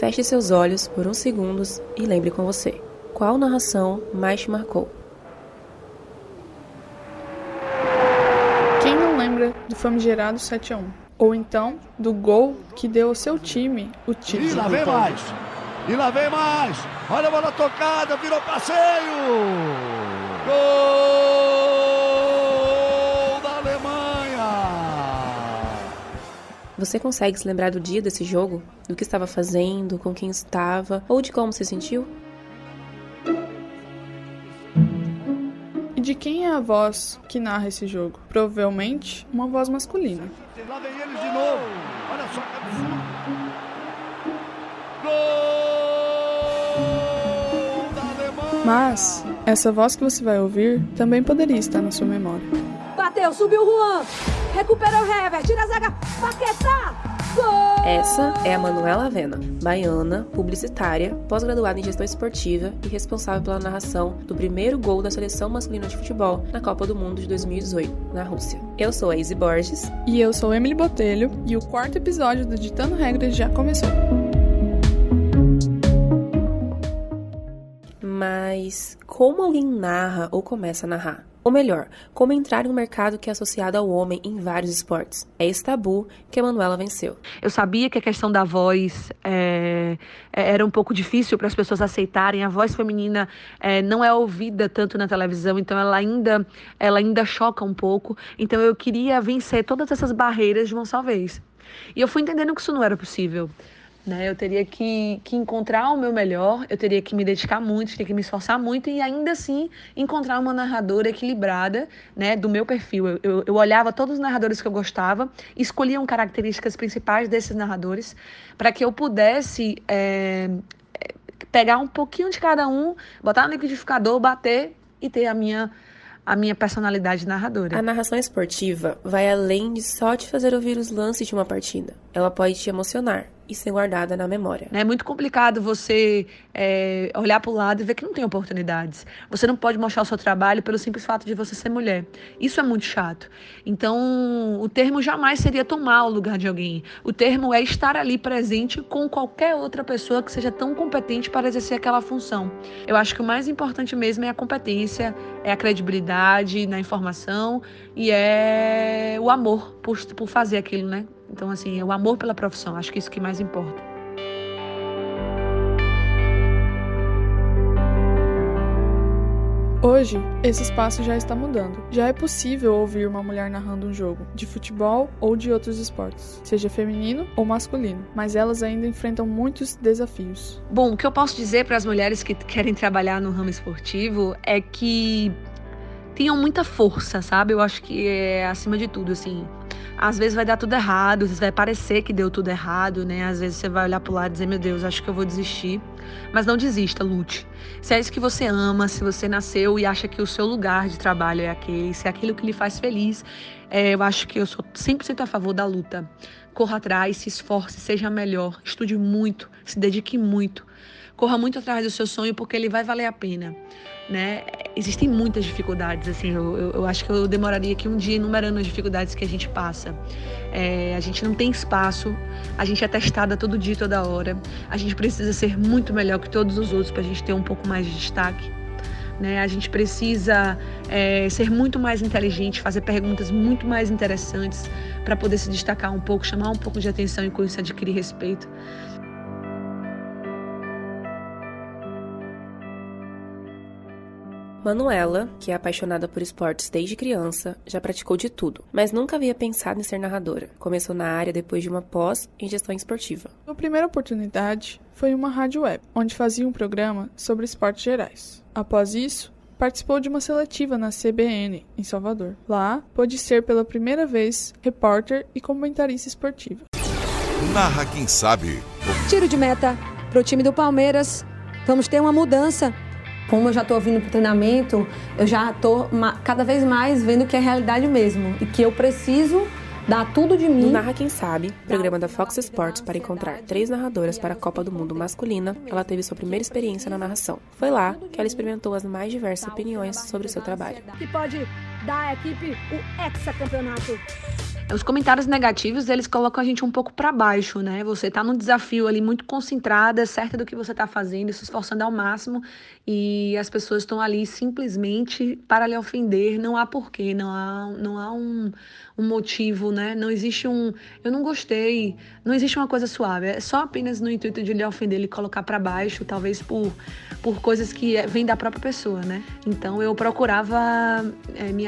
Feche seus olhos por uns segundos e lembre com você. Qual narração mais te marcou? Quem não lembra do famigerado 7 a 1? Ou então do gol que deu ao seu time o título? E lá vem mais! E lá vem mais! Olha a bola tocada, virou passeio! Gol da Alemanha! Você consegue se lembrar do dia desse jogo? Do que estava fazendo, com quem estava ou de como se sentiu? E de quem é a voz que narra esse jogo? Provavelmente uma voz masculina. Lá vem eles de novo! Olha só! Gol da Alemanha! Mas essa voz que você vai ouvir também poderia estar na sua memória. Bateu, subiu o Juan. Recuperou o Hever. Tira a zaga. Paquetá. Gol! Essa é a Manuela Avena, baiana, publicitária, pós-graduada em gestão esportiva e responsável pela narração do primeiro gol da seleção masculina de futebol na Copa do Mundo de 2018, na Rússia. Eu sou a Izzy Borges. E eu sou Emily Botelho e o quarto episódio do Ditando Regras já começou. Mas como alguém narra ou começa a narrar? Ou melhor, como entrar em um mercado que é associado ao homem em vários esportes? É esse tabu que a Manuela venceu. Eu sabia que a questão da voz é, era um pouco difícil para as pessoas aceitarem. A voz feminina é, não é ouvida tanto na televisão, então ela ainda, ela ainda choca um pouco. Então eu queria vencer todas essas barreiras de uma só vez. E eu fui entendendo que isso não era possível. Né? Eu teria que, que encontrar o meu melhor, eu teria que me dedicar muito, teria que me esforçar muito e ainda assim encontrar uma narradora equilibrada né, do meu perfil. Eu, eu, eu olhava todos os narradores que eu gostava, escolhiam características principais desses narradores para que eu pudesse é, pegar um pouquinho de cada um, botar no liquidificador, bater e ter a minha a minha personalidade narradora. A narração esportiva vai além de só te fazer ouvir os lances de uma partida. Ela pode te emocionar e ser guardada na memória. É muito complicado você é, olhar para o lado e ver que não tem oportunidades. Você não pode mostrar o seu trabalho pelo simples fato de você ser mulher. Isso é muito chato. Então, o termo jamais seria tomar o lugar de alguém. O termo é estar ali presente com qualquer outra pessoa que seja tão competente para exercer aquela função. Eu acho que o mais importante mesmo é a competência, é a credibilidade na informação e é o amor por, por fazer aquilo, né? Então, assim, é o amor pela profissão. Acho que isso que mais importa. Hoje, esse espaço já está mudando. Já é possível ouvir uma mulher narrando um jogo, de futebol ou de outros esportes, seja feminino ou masculino, mas elas ainda enfrentam muitos desafios. Bom, o que eu posso dizer para as mulheres que querem trabalhar no ramo esportivo é que tenham muita força, sabe? Eu acho que é acima de tudo, assim. Às vezes vai dar tudo errado, às vezes vai parecer que deu tudo errado, né? Às vezes você vai olhar pro lado e dizer, meu Deus, acho que eu vou desistir. Mas não desista, lute. Se é isso que você ama, se você nasceu e acha que o seu lugar de trabalho é aquele, se é aquilo que lhe faz feliz, é, eu acho que eu sou 100% a favor da luta. Corra atrás, se esforce, seja melhor, estude muito, se dedique muito. Corra muito atrás do seu sonho porque ele vai valer a pena né? Existem muitas dificuldades, assim, eu, eu, eu, acho que eu demoraria aqui um dia enumerando as dificuldades que a gente passa. É, a gente não tem espaço, a gente é testada todo dia, toda hora. A gente precisa ser muito melhor que todos os outros para a gente ter um pouco mais de destaque. Né? A gente precisa é, ser muito mais inteligente, fazer perguntas muito mais interessantes para poder se destacar um pouco, chamar um pouco de atenção e com isso adquirir respeito. Manuela, que é apaixonada por esportes desde criança, já praticou de tudo, mas nunca havia pensado em ser narradora. Começou na área depois de uma pós em gestão esportiva. A primeira oportunidade foi em uma rádio web, onde fazia um programa sobre esportes gerais. Após isso, participou de uma seletiva na CBN, em Salvador. Lá, pôde ser pela primeira vez repórter e comentarista esportiva. Narra quem sabe. Tiro de meta pro time do Palmeiras. Vamos ter uma mudança como eu já estou vindo para o treinamento, eu já estou cada vez mais vendo que é realidade mesmo e que eu preciso dar tudo de mim. No Narra Quem Sabe, programa da Fox Sports para encontrar três narradoras para a Copa do Mundo masculina, ela teve sua primeira experiência na narração. Foi lá que ela experimentou as mais diversas opiniões sobre o seu trabalho. Que pode dar à equipe o hexacampeonato. Os comentários negativos, eles colocam a gente um pouco para baixo, né? Você tá num desafio ali muito concentrada, certa do que você tá fazendo, se esforçando ao máximo, e as pessoas estão ali simplesmente para lhe ofender, não há porquê, não há, não há um, um motivo, né? Não existe um eu não gostei, não existe uma coisa suave, é só apenas no intuito de lhe ofender, lhe colocar para baixo, talvez por, por coisas que é, vêm da própria pessoa, né? Então eu procurava é, me,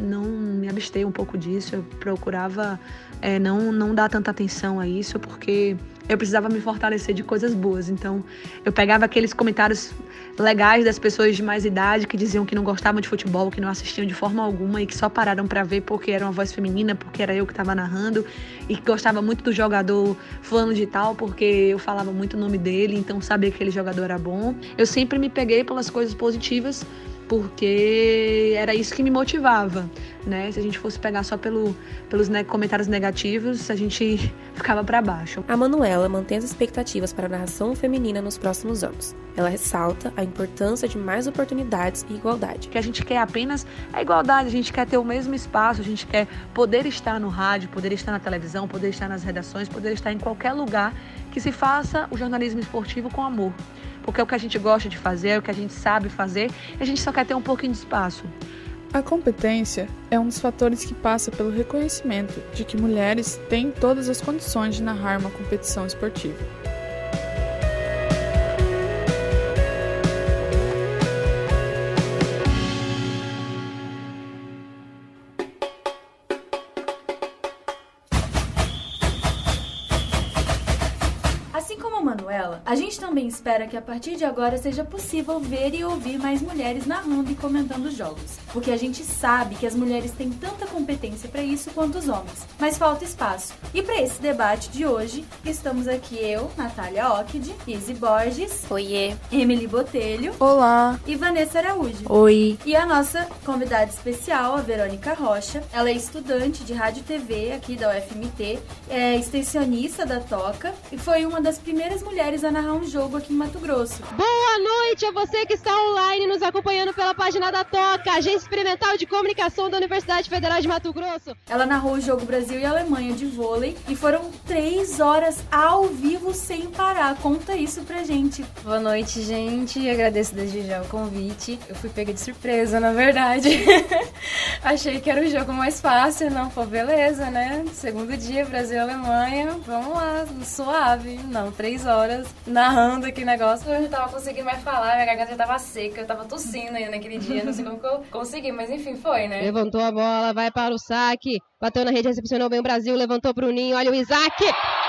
não me abster um pouco disso, eu procurava é, não, não dar tanta atenção a isso, porque eu precisava me fortalecer de coisas boas. Então, eu pegava aqueles comentários legais das pessoas de mais idade que diziam que não gostavam de futebol, que não assistiam de forma alguma e que só pararam para ver porque era uma voz feminina, porque era eu que estava narrando e que gostava muito do jogador fulano de tal, porque eu falava muito o nome dele, então sabia que aquele jogador era bom. Eu sempre me peguei pelas coisas positivas porque era isso que me motivava, né? Se a gente fosse pegar só pelo, pelos ne comentários negativos, a gente ficava para baixo. A Manuela mantém as expectativas para a narração feminina nos próximos anos. Ela ressalta a importância de mais oportunidades e igualdade. Que a gente quer apenas a igualdade, a gente quer ter o mesmo espaço, a gente quer poder estar no rádio, poder estar na televisão, poder estar nas redações, poder estar em qualquer lugar que se faça o jornalismo esportivo com amor porque é o que a gente gosta de fazer, é o que a gente sabe fazer, e a gente só quer ter um pouquinho de espaço. A competência é um dos fatores que passa pelo reconhecimento de que mulheres têm todas as condições de narrar uma competição esportiva. A gente também espera que a partir de agora seja possível ver e ouvir mais mulheres narrando e comentando jogos, porque a gente sabe que as mulheres têm tanta competência para isso quanto os homens, mas falta espaço. E para esse debate de hoje, estamos aqui eu, Natália Ockid, Izzy Borges, Oiê, Emily Botelho, Olá, e Vanessa Araújo. Oi. E a nossa convidada especial, a Verônica Rocha. Ela é estudante de rádio e TV aqui da UFMT, é extensionista da Toca e foi uma das primeiras mulheres a narrar um jogo aqui em Mato Grosso. Boa noite a você que está online nos acompanhando pela página da Toca, Agência Experimental de Comunicação da Universidade Federal de Mato Grosso. Ela narrou o jogo Brasil e Alemanha de vôlei e foram três horas ao vivo sem parar. Conta isso pra gente. Boa noite, gente. Agradeço desde já o convite. Eu fui pega de surpresa, na verdade. Achei que era o jogo mais fácil. Não, pô, beleza, né? Segundo dia, Brasil e Alemanha. Vamos lá, suave. Não, três horas narrando aquele negócio. Eu não tava conseguindo mais falar, minha garganta já tava seca, eu tava tossindo ainda naquele dia. Não sei como que eu consegui, mas enfim, foi, né? Levantou a bola, vai para o saque. Bateu na rede, recepcionou bem o Brasil, levantou pro Ninho. Olha o Isaac.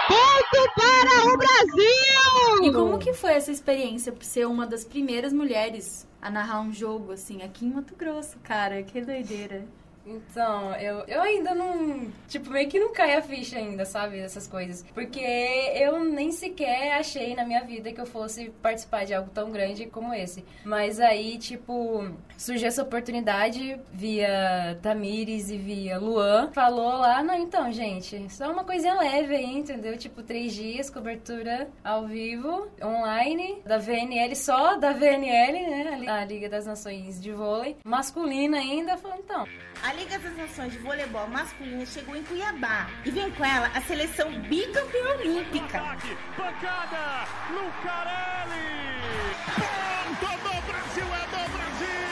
Ponto para o Brasil! E como que foi essa experiência por ser uma das primeiras mulheres a narrar um jogo assim aqui em Mato Grosso, cara? Que doideira. Então, eu, eu ainda não. Tipo, meio que não cai a ficha ainda, sabe? Essas coisas. Porque eu nem sequer achei na minha vida que eu fosse participar de algo tão grande como esse. Mas aí, tipo, surgiu essa oportunidade via Tamires e via Luan. Falou lá, não, então, gente, só uma coisinha leve aí, entendeu? Tipo, três dias, cobertura ao vivo, online, da VNL, só da VNL, né? A Liga das Nações de Vôlei. Masculina ainda. Falou, então. A Liga das Nações de Voleibol Masculino chegou em Cuiabá e vem com ela a seleção bicampeã olímpica. Pancada, Lucarelli! Ponto do Brasil, é do Brasil!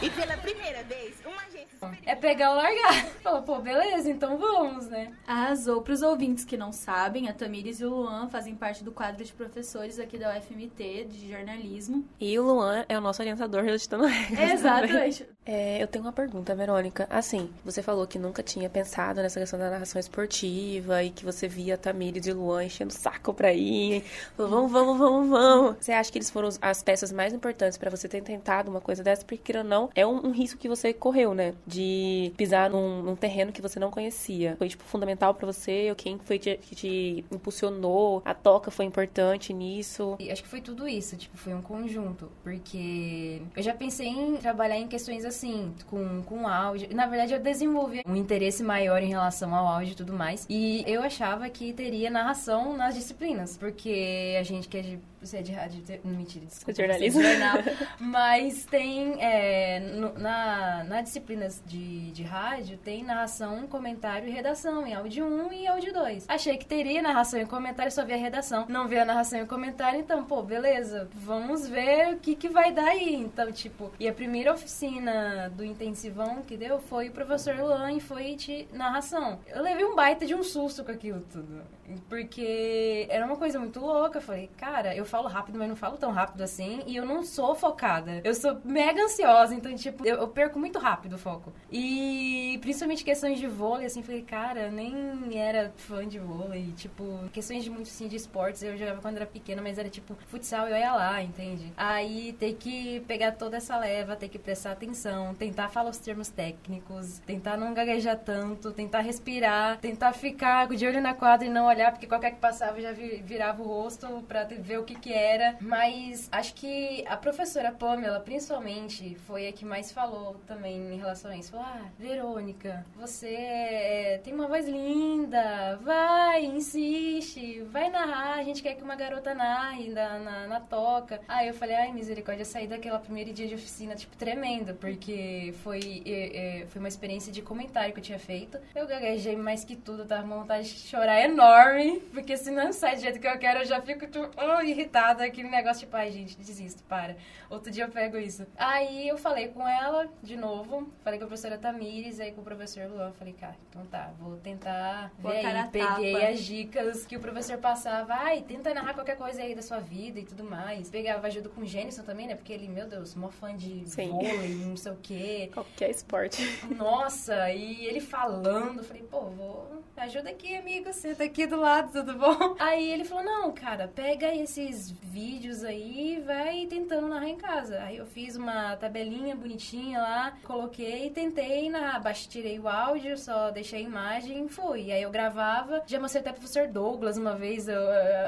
E pela primeira vez, uma agência É pegar ou largar. Falou, pô, beleza, então vamos, né? Arrasou. Para os ouvintes que não sabem, a Tamires e o Luan fazem parte do quadro de professores aqui da UFMT de jornalismo. E o Luan é o nosso orientador relatando regras. Exatamente. É, eu tenho uma pergunta, Verônica. Assim, você falou que nunca tinha pensado nessa questão da narração esportiva e que você via a e Luan enchendo o saco pra ir. Falou, vamos, vamos, vamos, vamos. Você acha que eles foram as peças mais importantes para você ter tentado uma coisa dessa? Porque, queira ou não, é um, um, risco que você correu, né? De pisar num, num, terreno que você não conhecia. Foi, tipo, fundamental para você? Ou quem foi te, que te impulsionou? A toca foi importante nisso? E acho que foi tudo isso. Tipo, foi um conjunto. Porque eu já pensei em trabalhar em questões assim assim, com, com áudio. Na verdade, eu desenvolvi um interesse maior em relação ao áudio e tudo mais. E eu achava que teria narração nas disciplinas, porque a gente que é de você é de rádio, não mentira, desculpa. Jornalismo. é de jornal. Mas tem, é, no- na, na disciplinas de, de rádio, tem narração, comentário e redação, em áudio 1 e áudio 2. Achei que teria narração e comentário, só via redação. Não via narração e comentário, então, pô, beleza, vamos ver o que, que vai dar aí. Então, tipo, e a primeira oficina do intensivão que deu foi o professor Luan e foi de narração. Eu levei um baita de um susto com aquilo tudo. Porque era uma coisa muito louca. Eu falei, cara, eu falo rápido, mas não falo tão rápido assim. E eu não sou focada. Eu sou mega ansiosa, então, tipo, eu, eu perco muito rápido o foco. E principalmente questões de vôlei, assim, falei, cara, nem era fã de vôlei. Tipo, questões de muito, assim, de esportes. Eu jogava quando era pequena, mas era tipo futsal eu ia lá, entende? Aí ter que pegar toda essa leva, ter que prestar atenção, tentar falar os termos técnicos, tentar não gaguejar tanto, tentar respirar, tentar ficar de olho na quadra e não olhar, porque qualquer que passava já vi- virava o rosto pra ver o que que era. Mas acho que a professora Pamela, principalmente, foi a que mais falou também em relação a isso. Falou, ah, Verônica, você é- tem uma voz linda, vai, insiste, vai narrar, a gente quer que uma garota narre na, na, na toca. Aí eu falei, ai, misericórdia, saí daquela primeira dia de oficina, tipo, tremenda, porque foi, é, é, foi uma experiência de comentário que eu tinha feito. Eu gaguejei mais que tudo, tava com vontade de chorar enorme, porque se não sai do jeito que eu quero, eu já fico tipo, oh, irritada, aquele negócio tipo, ai, gente, desisto, para. Outro dia eu pego isso. Aí eu falei com ela de novo, falei com a professora Tamires, aí com o professor Luan, falei, cara, então tá, vou tentar Vou ver aí. Peguei tapa. as dicas que o professor passava, ai, tenta narrar qualquer coisa aí da sua vida e tudo mais. Pegava ajuda com o Gênison também, né? Porque ele, meu Deus, mó fã de Sim. vôlei, não sei o quê. Qualquer esporte. Nossa, e ele falando, falei, pô, vou. Ajuda aqui, amigo, senta aqui do lado, tudo bom? Aí ele falou, não, cara, pega esses vídeos aí e vai tentando narrar em casa. Aí eu fiz uma tabelinha bonitinha lá, coloquei tentei narrar. Tirei o áudio, só deixei a imagem e fui. Aí eu gravava, já mostrei até pro professor Douglas uma vez eu-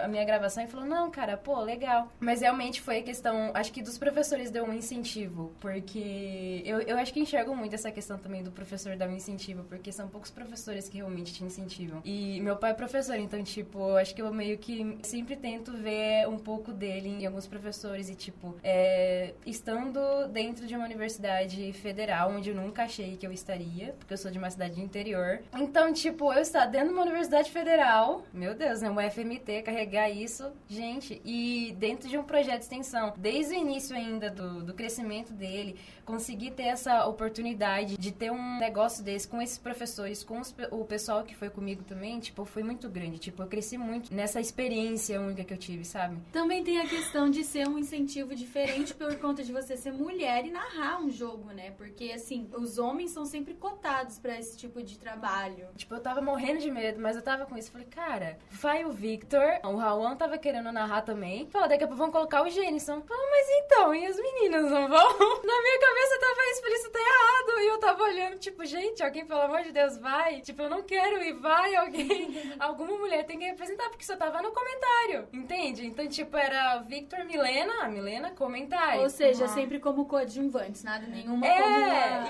a minha gravação e falou, não, cara, pô, legal. Mas realmente foi a questão, acho que dos professores deu um incentivo, porque eu, eu acho que enxergo muito essa questão também do professor dar um incentivo, porque são poucos professores que realmente te incentivam. E meu pai é professor, então, tipo, acho que eu meio que sempre tento ver um pouco dele em alguns professores e, tipo, é, estando dentro de uma universidade federal, onde eu nunca achei que eu estaria, porque eu sou de uma cidade de interior. Então, tipo, eu estar dentro de uma universidade federal, meu Deus, né? Uma FMT, carregar isso, gente, e dentro de um projeto de extensão, desde o início ainda do, do crescimento dele, conseguir ter essa oportunidade de ter um negócio desse com esses professores, com os o pessoal que foi comigo também, tipo, foi muito grande. Tipo, eu cresci muito nessa experiência única que eu tive, sabe? Também tem a questão de ser um incentivo diferente por conta de você ser mulher e narrar um jogo, né? Porque, assim, os homens são sempre cotados pra esse tipo de trabalho. Tipo, eu tava morrendo de medo, mas eu tava com isso. Falei, cara, vai o Victor, o Raul tava querendo narrar também. Falei, daqui a pouco vão colocar o Jenison. Falei, mas então, e as meninas não vão? Na minha cabeça tava explícito errado. E eu tava olhando, tipo, gente, alguém, pelo amor de Deus, vai. Tipo, eu não quero ir, vai alguém. Alguma mulher tem que representar, porque só tava no comentário, entende? Então, tipo, era Victor, Milena, a Milena, comentário. Ou seja, Uhum. sempre como coadjuvantes, nada nenhuma É, como...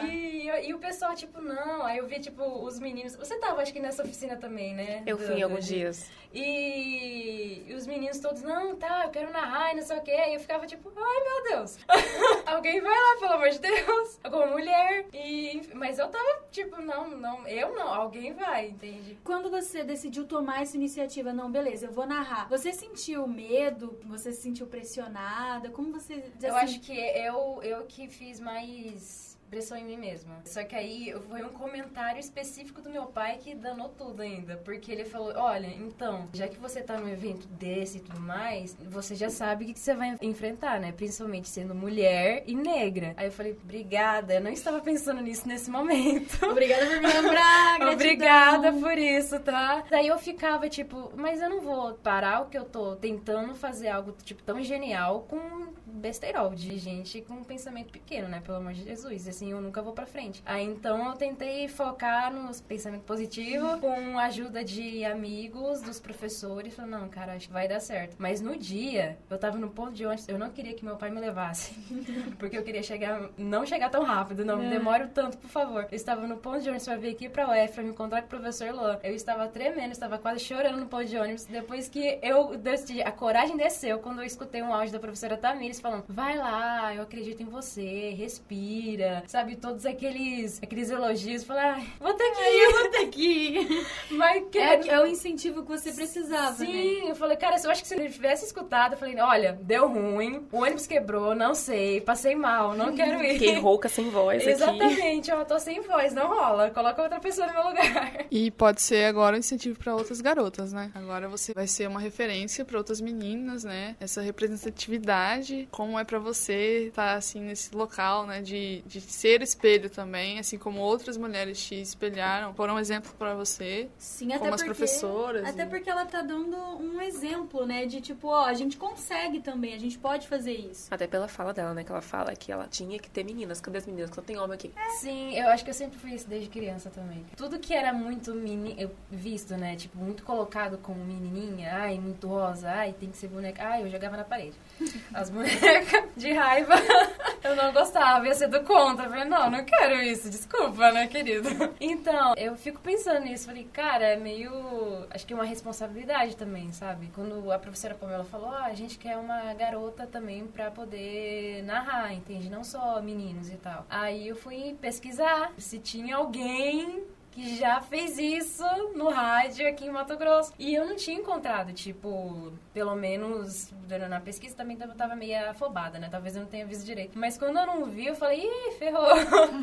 pessoal, tipo, não. Aí eu vi, tipo, os meninos. Você tava, acho que nessa oficina também, né? Eu fui em alguns dias. E, e os meninos todos, não, tá, eu quero narrar e não sei o quê. E eu ficava tipo, ai meu Deus. Alguém vai lá, pelo amor de Deus. Como mulher. E, mas eu tava, tipo, não, não, eu não, alguém vai, entende? Quando você decidiu tomar essa iniciativa, não, beleza, eu vou narrar. Você sentiu medo? Você se sentiu pressionada? Como você... Eu assim, acho que eu, eu que fiz mais pressão em mim mesma. Só que aí foi um comentário específico do meu pai que danou tudo ainda. Porque ele falou, olha, então, já que você tá num evento desse e tudo mais, você já sabe o que que você vai enfrentar, né? Principalmente sendo mulher e negra. Aí eu falei, obrigada, eu não estava pensando nisso nesse momento. Obrigada por me lembrar. Obrigada por isso, tá? Daí eu ficava tipo, mas eu não vou parar o que eu tô tentando fazer algo tipo tão genial com besteirol de gente com um pensamento pequeno, né? Pelo amor de Jesus. Esse assim eu nunca vou pra frente. Aí então eu tentei focar nos pensamentos positivos, com a ajuda de amigos, dos professores. Falei, não, cara, acho que vai dar certo. Mas no dia, eu tava no ponto de ônibus, eu não queria que meu pai me levasse. porque eu queria chegar, não chegar tão rápido, não É. demore o tanto, por favor. Eu estava no ponto de ônibus pra vir aqui pra UF, pra me encontrar com o professor Luan. Eu estava tremendo, estava quase chorando no ponto de ônibus. Depois que eu decidi, a coragem desceu quando eu escutei um áudio da professora Tamires falando: vai lá, eu acredito em você, respira, sabe? Todos aqueles, aqueles elogios. Falei, ai, vou ter que ir, eu vou ter que ir. Mas que É, é o incentivo que você precisava, Sim, né? eu falei, cara, eu acho que se ele tivesse escutado, eu falei, olha, deu ruim, o ônibus quebrou, não sei, passei mal, não quero ir. Fiquei rouca sem voz aqui. Exatamente, eu tô sem voz, não rola. Coloca outra pessoa no meu lugar. E pode ser agora um incentivo para outras garotas, né? Agora você vai ser uma referência para outras meninas, né? Essa representatividade, como é para você estar assim nesse local, né? De, de ser espelho também, assim como outras mulheres te espelharam, foram um exemplo para você. Sim, até como as porque, professoras. Até e- porque ela tá dando um exemplo, né? De tipo, ó, a gente consegue também, a gente pode fazer isso. Até pela fala dela, né? Que ela fala que ela tinha que ter meninas. Cadê as meninas? Que só tem homem aqui. Sim, eu acho que eu sempre fui isso desde criança também. Tudo que era muito meni... eu visto, né? Tipo, muito colocado como menininha, ai, muito rosa, ai, tem que ser boneca. Ai, eu jogava na parede. As bonecas de raiva, eu não gostava, ia ser do contra. Falei, não, não quero isso, desculpa, né, querido? Então, eu fico pensando nisso, falei, cara, é meio. Acho que é uma responsabilidade também, sabe? Quando a professora Pamela falou, ah, a gente quer uma garota também pra poder narrar, entende? Não só meninos e tal. Aí eu fui pesquisar se tinha alguém que já fez isso no rádio aqui em Mato Grosso. E eu não tinha encontrado, tipo, pelo menos na pesquisa também eu tava meio afobada, né? Talvez eu não tenha visto direito. Mas quando eu não vi, eu falei, ih, ferrou.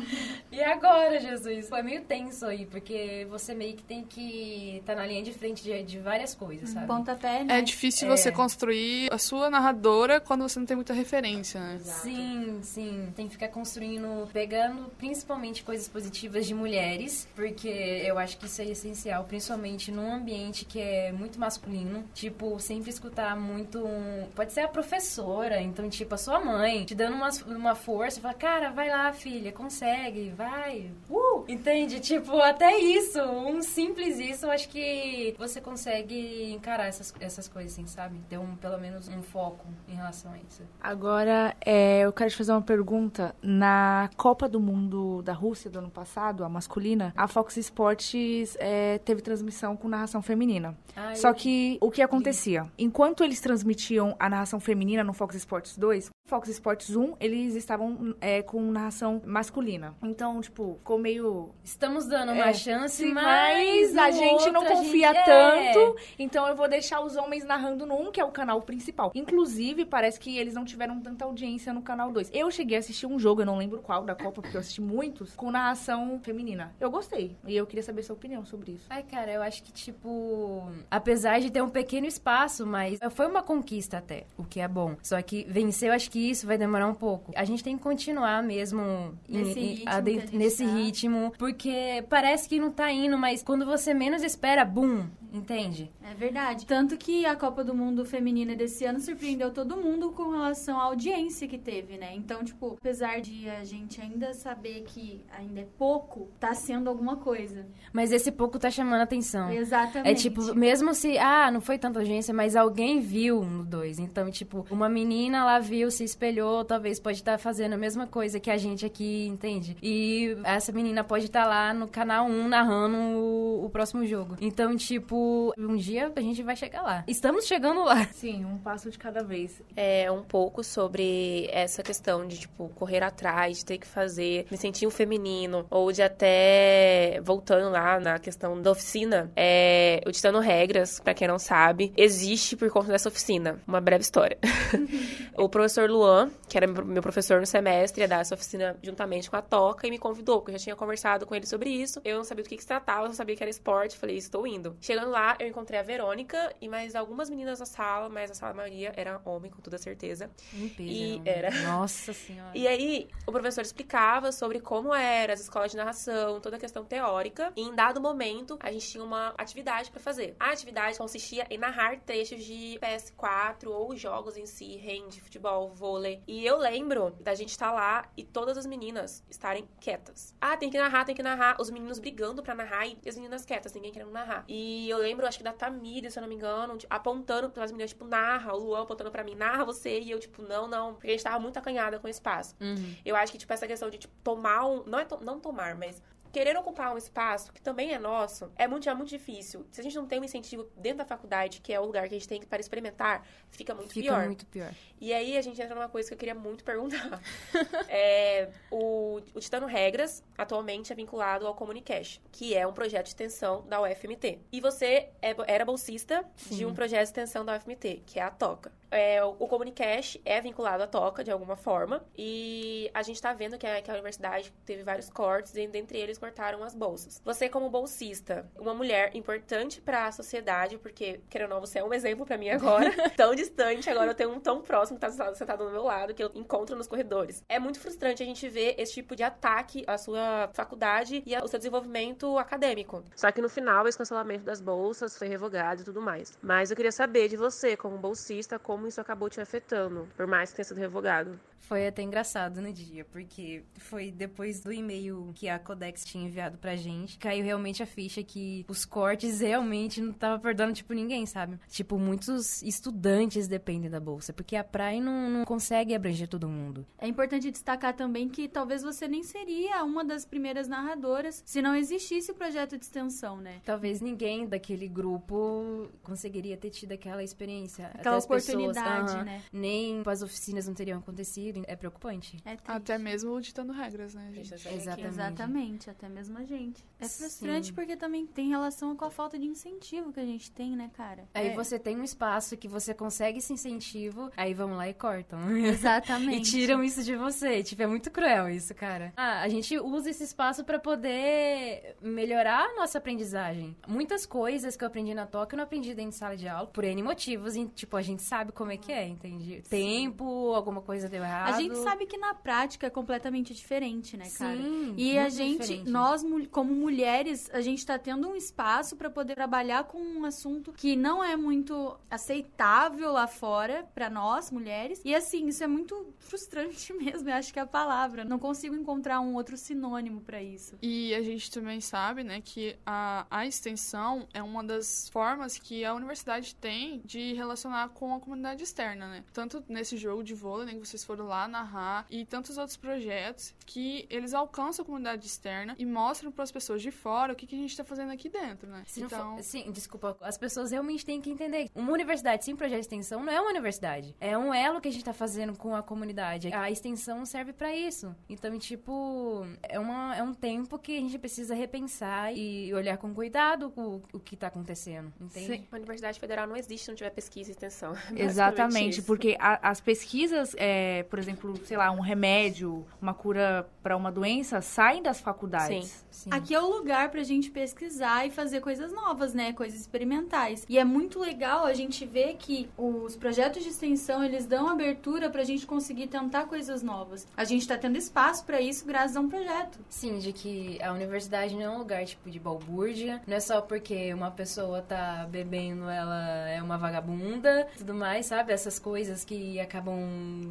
e agora, Jesus? Foi meio tenso aí, porque você meio que tem que estar na linha de frente de, de várias coisas, sabe? Pontapé, né? É difícil É. você construir a sua narradora quando você não tem muita referência, né? Sim, sim. Tem que ficar construindo, pegando principalmente coisas positivas de mulheres, porque eu acho que isso é essencial, principalmente num ambiente que é muito masculino. Tipo, sempre escutar muito. um- Pode ser a professora, então, tipo, a sua mãe, te dando uma, uma força, fala, cara, vai lá, filha, consegue, vai. Uh! Entende? Tipo, até isso, um simples isso, eu acho que você consegue encarar essas, essas coisas, assim, sabe? Ter um, pelo menos um foco em relação a isso. Agora, é, eu quero te fazer uma pergunta. Na Copa do Mundo da Rússia do ano passado, a masculina, a Fox Sports é, teve transmissão com narração feminina. Ah, Só que o que acontecia? Enquanto eles transmitiam a narração feminina no Fox Sports 2, Fox Sports 1, eles estavam é, com narração masculina. Então, tipo, ficou meio. Estamos dando uma É, chance, sim, mas, a gente não confia gente- tanto, É. então eu vou deixar os homens narrando no 1, que é o canal principal. Inclusive, parece que eles não tiveram tanta audiência no canal 2. Eu cheguei a assistir um jogo, eu não lembro qual da Copa, porque eu assisti muitos, com narração feminina. Eu gostei, e eu queria saber sua opinião sobre isso. Ai, cara, eu acho que, tipo, apesar de ter um pequeno espaço, mas foi uma conquista até, o que é bom. Só que vencer, eu acho que isso vai demorar um pouco. A gente tem que continuar mesmo Nesse em- ritmo que nesse tá. ritmo, porque parece que não tá indo, mas quando você menos espera, bum, entende? É verdade. Tanto que a Copa do Mundo Feminina desse ano surpreendeu todo mundo com relação à audiência que teve, né? Então, tipo, apesar de a gente ainda saber que ainda é pouco, tá sendo alguma coisa. Mas esse pouco tá chamando a atenção. Exatamente. É tipo, mesmo se, ah, não foi tanta audiência, mas alguém viu no 2. Então, tipo, uma menina lá viu, se espelhou, talvez pode estar fazendo a mesma coisa que a gente aqui, entende? E essa menina pode estar lá no canal 1 narrando o, o próximo jogo. Então, tipo, um dia a gente vai chegar lá. Estamos chegando lá. Sim, um passo de cada vez. É um pouco sobre essa questão de, tipo, correr atrás, de ter que fazer, me sentir um feminino, ou de até, voltando lá na questão da oficina, é, o Ditando Regras, pra quem não sabe, existe por conta dessa oficina. Uma breve história. o professor Luan, que era meu professor no semestre, ia dar essa oficina juntamente com a Toca e me convidou, porque eu já tinha conversado com ele sobre isso. Eu não sabia do que, que se tratava, eu sabia que era esporte, falei, estou indo. Chegando lá, eu encontrei a Verônica e mais algumas meninas na sala, mas a sala maioria era homem, com toda certeza. E era. Nossa senhora. E aí, o professor explicava sobre como era as escolas de narração, toda a questão teórica. E em dado momento, a gente tinha uma atividade pra fazer. A atividade consistia em narrar trechos de PS4 ou jogos em si, hand, futebol, vôlei. E eu lembro da gente estar lá e todas as meninas estarem quietas. Ah, tem que narrar, tem que narrar. Os meninos brigando pra narrar e as meninas quietas, ninguém querendo narrar. E eu lembro, acho que da Tamira, se eu não me engano, tipo, apontando pelas meninas, tipo, narra. O Luan apontando pra mim, narra você. E eu, tipo, não, não. Porque a gente tava muito acanhada com o espaço. Uhum. Eu acho que, tipo, essa questão de, tipo, tomar um. Não é to- não tomar, mas. Querer ocupar um espaço que também é nosso é muito, é muito difícil. Se a gente não tem um incentivo dentro da faculdade, que é o lugar que a gente tem para experimentar, fica muito Fica pior. muito pior. E aí a gente entra numa coisa que eu queria muito perguntar. É, o, o Titano Regras atualmente é vinculado ao Comunicash, que é um projeto de extensão da UFMT. E você é- era bolsista de Sim. um projeto de extensão da UFMT, que é a Toca. É, o Comunicash é vinculado à Toca, de alguma forma, e a gente tá vendo que a, que a universidade teve vários cortes, dentre eles cortaram as bolsas. Você, como bolsista, uma mulher importante para a sociedade, porque, querendo ou não, você é um exemplo para mim agora, tão distante, agora eu tenho um tão próximo que tá sentado- sentado do meu lado, que eu encontro nos corredores. É muito frustrante a gente ver esse tipo de ataque à sua faculdade e ao seu desenvolvimento acadêmico. Só que no final, esse cancelamento das bolsas foi revogado e tudo mais. Mas eu queria saber de você, como bolsista, como isso acabou te afetando, por mais que tenha sido revogado. Foi até engraçado no dia, porque foi depois do e-mail que a Codex tinha enviado pra gente, caiu realmente a ficha que os cortes realmente não tava perdoando, tipo, ninguém, sabe? Tipo, muitos estudantes dependem da bolsa, porque a praia não, não consegue abranger todo mundo. É importante destacar também que talvez você nem seria uma das primeiras narradoras se não existisse o projeto de extensão, né? Talvez ninguém daquele grupo conseguiria ter tido aquela experiência. Aquela as pessoas, oportunidade, aham, né? Nem as oficinas não teriam acontecido. É preocupante. É triste. Até mesmo ditando regras, né, gente? Exatamente. Exatamente, até mesmo a gente. É frustrante Sim. porque também tem relação com a falta de incentivo que a gente tem, né, cara? Aí É. você tem um espaço que você consegue esse incentivo, aí vão lá e cortam. Exatamente. e tiram isso de você. Tipo, é muito cruel isso, cara. Ah, a gente usa esse espaço pra poder melhorar a nossa aprendizagem. Muitas coisas que eu aprendi na toca eu não aprendi dentro de sala de aula, por N motivos. E, tipo, a gente sabe como é que é, entende? Tempo, alguma coisa deu errado. A gente sabe que na prática é completamente diferente, né, cara? Sim, e a gente, diferente. nós como mulheres, a gente tá tendo um espaço pra poder trabalhar com um assunto que não é muito aceitável lá fora pra nós mulheres. E assim, isso é muito frustrante mesmo, eu acho que é a palavra. Não consigo encontrar um outro sinônimo pra isso. E a gente também sabe, né, que a, a extensão é uma das formas que a universidade tem de relacionar com a comunidade externa, né? Tanto nesse jogo de vôlei, né, que vocês foram lá narrar, e tantos outros projetos que eles alcançam a comunidade externa e mostram para as pessoas de fora o que, que a gente tá fazendo aqui dentro, né? Se então, for- sim, desculpa, as pessoas realmente têm que entender. Uma universidade sem projeto de extensão não é uma universidade. É um elo que a gente tá fazendo com a comunidade. A extensão serve pra isso. Então, tipo, é, uma, é um tempo que a gente precisa repensar e olhar com cuidado o, o que tá acontecendo, entende? A Universidade Federal não existe se não tiver pesquisa e extensão. Basicamente Exatamente, porque a- as pesquisas, é, por exemplo, sei lá, um remédio, uma cura para uma doença, saem das faculdades. Aqui é o lugar pra gente pesquisar e fazer coisas novas, né? Coisas experimentais. E é muito legal a gente ver que os projetos de extensão, eles dão abertura pra gente conseguir tentar coisas novas. A gente tá tendo espaço pra isso graças a um projeto. Sim, de que a universidade não é um lugar tipo de balbúrdia. Não é só porque uma pessoa tá bebendo, ela é uma vagabunda, tudo mais, sabe? Essas coisas que acabam.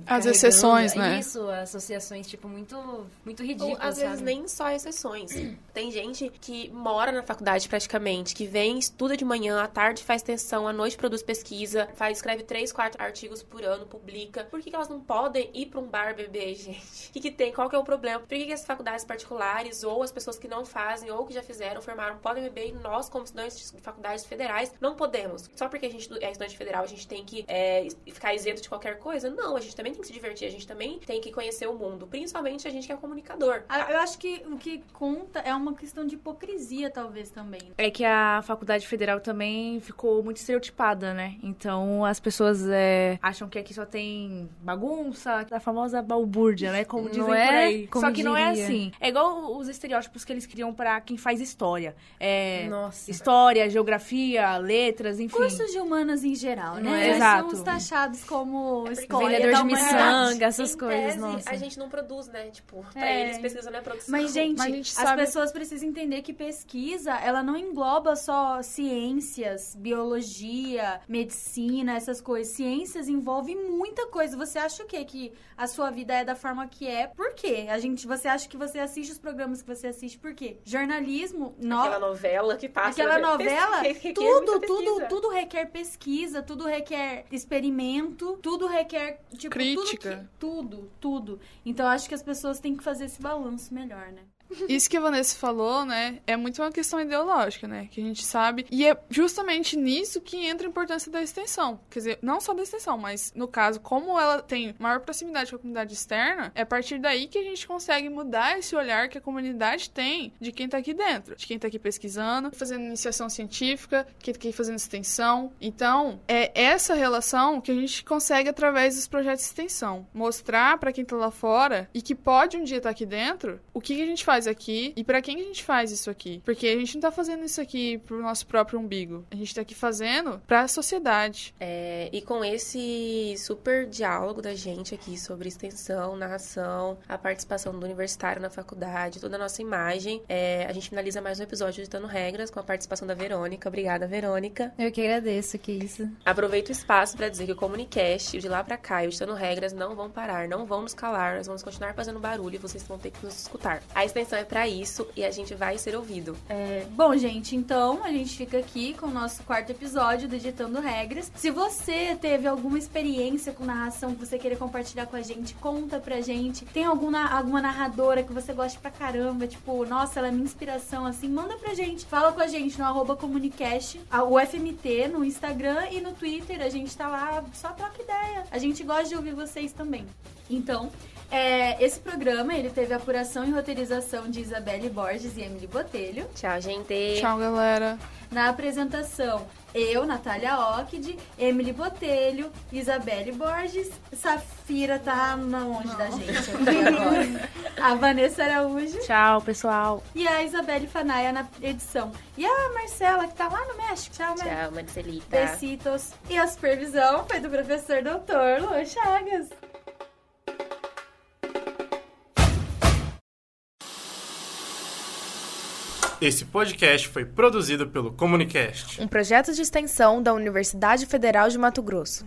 As carregando- exceções, né? Isso, associações, tipo, muito, muito Ou, ridículas. às vezes sabe? nem só exceções. Tem gente que mora na faculdade praticamente, que vem, estuda de manhã, à tarde faz extensão, à noite produz pesquisa, faz, escreve três, quatro artigos por ano, publica. Por que, que elas não podem ir pra um bar beber, gente? O que, que tem? Qual que é o problema? Por que, que as faculdades particulares ou as pessoas que não fazem ou que já fizeram, formaram, podem beber e nós, como estudantes de faculdades federais, não podemos? Só porque a gente é estudante federal, a gente tem que é, ficar isento de qualquer coisa? Não, a gente também tem que se divertir, a gente também tem que conhecer o mundo, principalmente a gente que é comunicador. Ah, Eu acho que o que conta, é uma questão de hipocrisia, talvez, também. É que a faculdade federal também ficou muito estereotipada, né? Então as pessoas é, acham que aqui só tem bagunça, a famosa balbúrdia, né? Como dizem Não por é? aí. Como só que não é diria. assim. É igual os estereótipos que eles criam pra quem faz história. É, Nossa. História, geografia, letras, enfim. Cursos de humanas em geral, Não né? é? Exato. São taxados como escolha Vendedor da de humanidade. Miçanga, essas Em coisas, tese, nossa. a gente não produz, né? Tipo, pra É. eles pesquisa não é produção. Mas, gente, Mas a gente as sabe- pessoas precisam entender que pesquisa, ela não engloba só ciências, biologia, medicina, essas coisas. Ciências envolve muita coisa. Você acha o quê? Que a sua vida é da forma que é? Por quê? A gente, você acha que você assiste os programas que você assiste por quê? Jornalismo, no... Aquela novela que passa. Aquela novela, Pesquisa, requer tudo, tudo, tudo requer pesquisa, tudo requer experimento, tudo requer, tipo, Crítica. Tudo, tudo. Então, acho que as pessoas têm que fazer esse balanço melhor, né? Isso que a Vanessa falou, né, é muito uma questão ideológica, né, que a gente sabe. E é justamente nisso que entra a importância da extensão. Quer dizer, não só da extensão, mas no caso, como ela tem maior proximidade com a comunidade externa, é a partir daí que a gente consegue mudar esse olhar que a comunidade tem de quem tá aqui dentro, de quem tá aqui pesquisando, fazendo iniciação científica, quem tá aqui fazendo extensão. Então, é essa relação que a gente consegue através dos projetos de extensão. Mostrar pra quem tá lá fora e que pode um dia estar aqui dentro, o que, que a gente faz aqui e pra quem a gente faz isso aqui. Porque a gente não tá fazendo isso aqui pro nosso próprio umbigo. A gente tá aqui fazendo pra sociedade. É, e com esse super diálogo da gente aqui sobre extensão, narração, a participação do universitário na faculdade, toda a nossa imagem, é, a gente finaliza mais um episódio de Dando Regras com a participação da Verônica. Obrigada, Verônica. Eu que agradeço, que isso. Aproveito o espaço para dizer que o Comunicast, de lá pra cá, e o Estando Regras não vão parar, não vão nos calar, nós vamos continuar fazendo barulho e vocês vão ter que nos escutar. A extensão é pra isso e a gente vai ser ouvido. É, bom, gente, então a gente fica aqui com o nosso quarto episódio do Editando Regras. Se você teve alguma experiência com narração que você queira compartilhar com a gente, conta pra gente. Tem alguma, alguma narradora que você gosta pra caramba, tipo, nossa, ela é minha inspiração, assim, manda pra gente. Fala com a gente no arroba comunicast, o FMT no Instagram e no Twitter. A gente tá lá, só troca ideia. A gente gosta de ouvir vocês também. Então, é, esse programa, ele teve apuração e roteirização de Isabelle Borges e Emily Botelho. Tchau, gente. Tchau, galera. Na apresentação, eu, Natália Ockde, Emily Botelho, Isabelle Borges, Safira tá na longe da gente aqui agora. A Vanessa Araújo Tchau, pessoal. e a Isabelle Fanaia na edição. E a Marcela, que tá lá no México. Tchau, Mar- Tchau, Marcelita. Besitos. E a supervisão foi do professor doutor Luan Chagas. Esse podcast foi produzido pelo Comunicast. Um projeto de extensão da Universidade Federal de Mato Grosso.